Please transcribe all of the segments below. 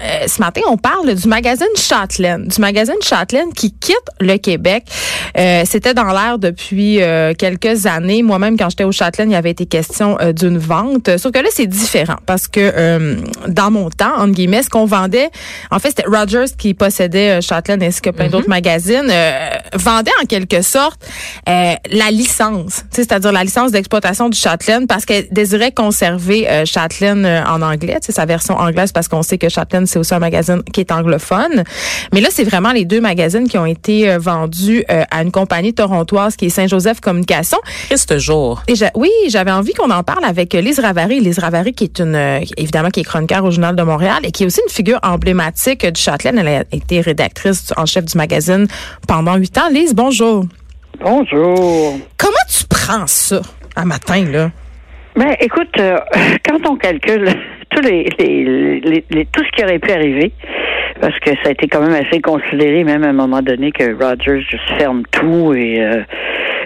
euh, ce matin, on parle du magazine Châtelaine, du magazine Châtelaine qui quitte le Québec. Euh, C'était dans l'air depuis euh, quelques années. Moi-même, quand j'étais au Châtelaine, il y avait été question euh, d'une vente. Sauf que là, c'est différent parce que dans mon temps, entre guillemets, ce qu'on vendait, en fait, c'était Rogers qui possédait Châtelaine ainsi que plein mm-hmm. d'autres magazines, vendait en quelque sorte la licence, c'est-à-dire la licence d'exploitation du Châtelaine parce qu'elle désirait conserver Châtelaine en anglais, sa version anglaise parce qu'on sait que Châtelaine c'est aussi un magazine qui est anglophone. Mais là, c'est vraiment les deux magazines qui ont été euh, vendus euh, à une compagnie torontoise qui est Saint-Joseph Communication. Triste jour. Et oui, j'avais envie qu'on en parle avec Lise Ravary. Lise Ravary, qui est une, euh, évidemment, qui est chroniqueur au Journal de Montréal et qui est aussi une figure emblématique du Châtelaine. Elle a été rédactrice en chef du magazine pendant huit ans. Lise, bonjour. Bonjour. Comment tu prends ça un matin, là? Ben, écoute, quand on calcule tous les, les, les, tout ce qui aurait pu arriver, parce que ça a été quand même assez considéré, même à un moment donné, que Rogers juste ferme tout et euh,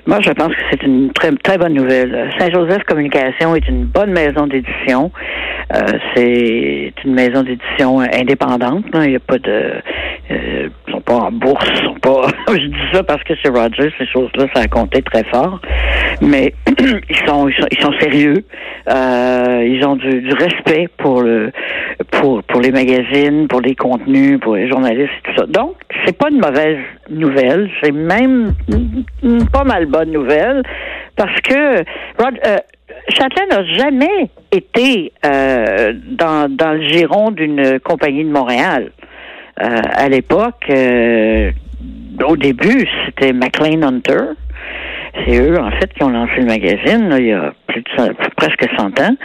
moi, je pense que c'est une très, très bonne nouvelle. Saint-Joseph Communication est une bonne maison d'édition. Euh, c'est une maison d'édition indépendante. Il n'y a pas de... Euh, ils sont pas en bourse. Sont pas, je dis ça parce que c'est Rogers. Ces choses-là, ça a compté très fort. Mais ils sont, ils sont, sérieux. Euh, ils ont du, du, respect pour le pour pour les magazines, pour les contenus, pour les journalistes et tout ça. Donc, c'est pas une mauvaise nouvelle. C'est même pas mal bonne nouvelle parce que Rod, euh, Châtelain n'a jamais été euh, dans, dans le giron d'une compagnie de Montréal. Euh, à l'époque, euh, au début, c'était McLean Hunter. C'est eux, en fait, qui ont lancé le magazine il y a plus de presque 100 ans.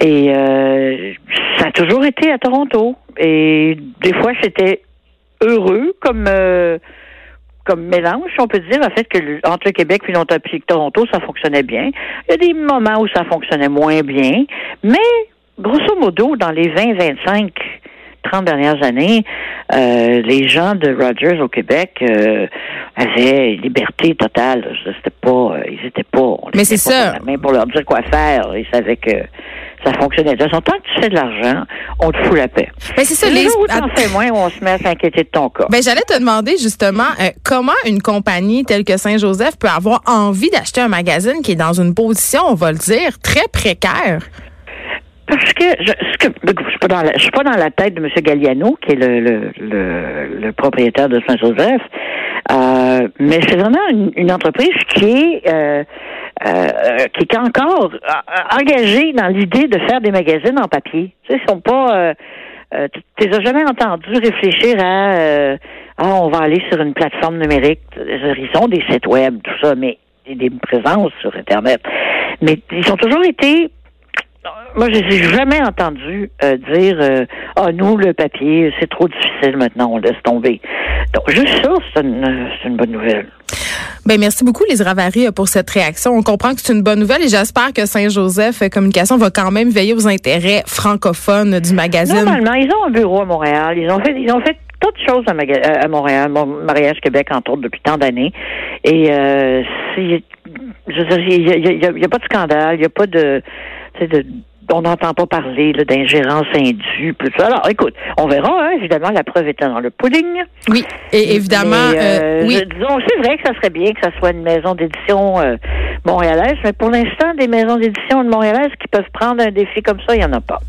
Et euh, ça a toujours été à Toronto. Et des fois, c'était heureux comme euh, comme mélange, on peut dire, en fait, que entre Québec et l'Ontario et Toronto, ça fonctionnait bien. Il y a des moments où ça fonctionnait moins bien, mais grosso modo, dans les 20, 25, 30 dernières années, euh, les gens de Rogers au Québec euh, avaient liberté totale. C'était pas, euh, ils étaient pas. Mais c'est ça. Même pour leur dire quoi faire. Ils savaient que ça fonctionnait. De façon, tant que tu fais de l'argent, on te fout la paix. Ben, c'est ça. Les... Où t'en fais moins, on se met à s'inquiéter de ton cas. Ben, j'allais te demander justement comment une compagnie telle que Saint-Joseph peut avoir envie d'acheter un magazine qui est dans une position, on va le dire, très précaire? Parce que je, que, je suis pas dans la, pas dans la tête de M. Galliano, qui est le, le, le, propriétaire de Saint-Joseph, euh, mais c'est vraiment une, entreprise qui est euh, euh, qui est encore engagée dans l'idée de faire des magazines en papier. Tu sais, ils sont pas euh, euh tu les as jamais entendu réfléchir à ah, on va aller sur une plateforme numérique. Ils ont des sites web, tout ça, mais des présences sur Internet. Mais ils ont toujours été moi, je n'ai jamais entendu euh, dire euh, Ah, nous, le papier, c'est trop difficile maintenant, on laisse tomber. Donc, juste ça, c'est une, une, bonne nouvelle. Ben merci beaucoup, les Ravary, pour cette réaction. On comprend que c'est une bonne nouvelle et j'espère que Saint-Joseph Communication va quand même veiller aux intérêts francophones du magazine. Normalement, ils ont un bureau à Montréal. Ils ont fait, ils ont fait toutes choses à, à Montréal, Mariage Québec, entre autres, depuis tant d'années. Et euh, je veux dire, il n'y a, a, pas de scandale, il n'y a pas de de on n'entend pas parler d'ingérence indue, tout ça. Alors, écoute, on verra, hein, évidemment, la preuve étant dans le pudding. Oui, et évidemment, euh, oui. disons, c'est vrai que ça serait bien que ça soit une maison d'édition euh, montréalaise, mais pour l'instant, des maisons d'édition de montréalaises qui peuvent prendre un défi comme ça, il n'y en a pas.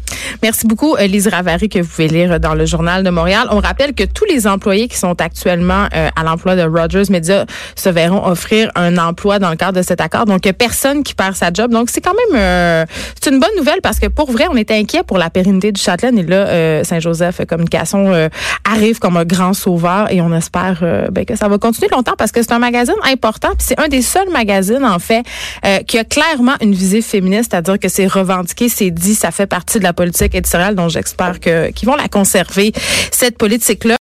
Merci beaucoup, Lise Ravary, que vous pouvez lire dans le Journal de Montréal. On rappelle que tous les employés qui sont actuellement euh, à l'emploi de Rogers Media se verront offrir un emploi dans le cadre de cet accord. Donc, personne qui perd sa job. Donc, c'est quand même euh, c'est une bonne nouvelle parce que pour vrai, on était inquiet pour la pérennité du Châtelaine. Et là, euh, Saint-Joseph Communication arrive comme un grand sauveur et on espère ben, que ça va continuer longtemps parce que c'est un magazine important. Puis c'est un des seuls magazines, en fait, qui a clairement une visée féministe, c'est-à-dire que c'est revendiqué, c'est dit, ça fait partie de la politique éditoriale dont j'espère que qu'ils vont la conserver cette politique là.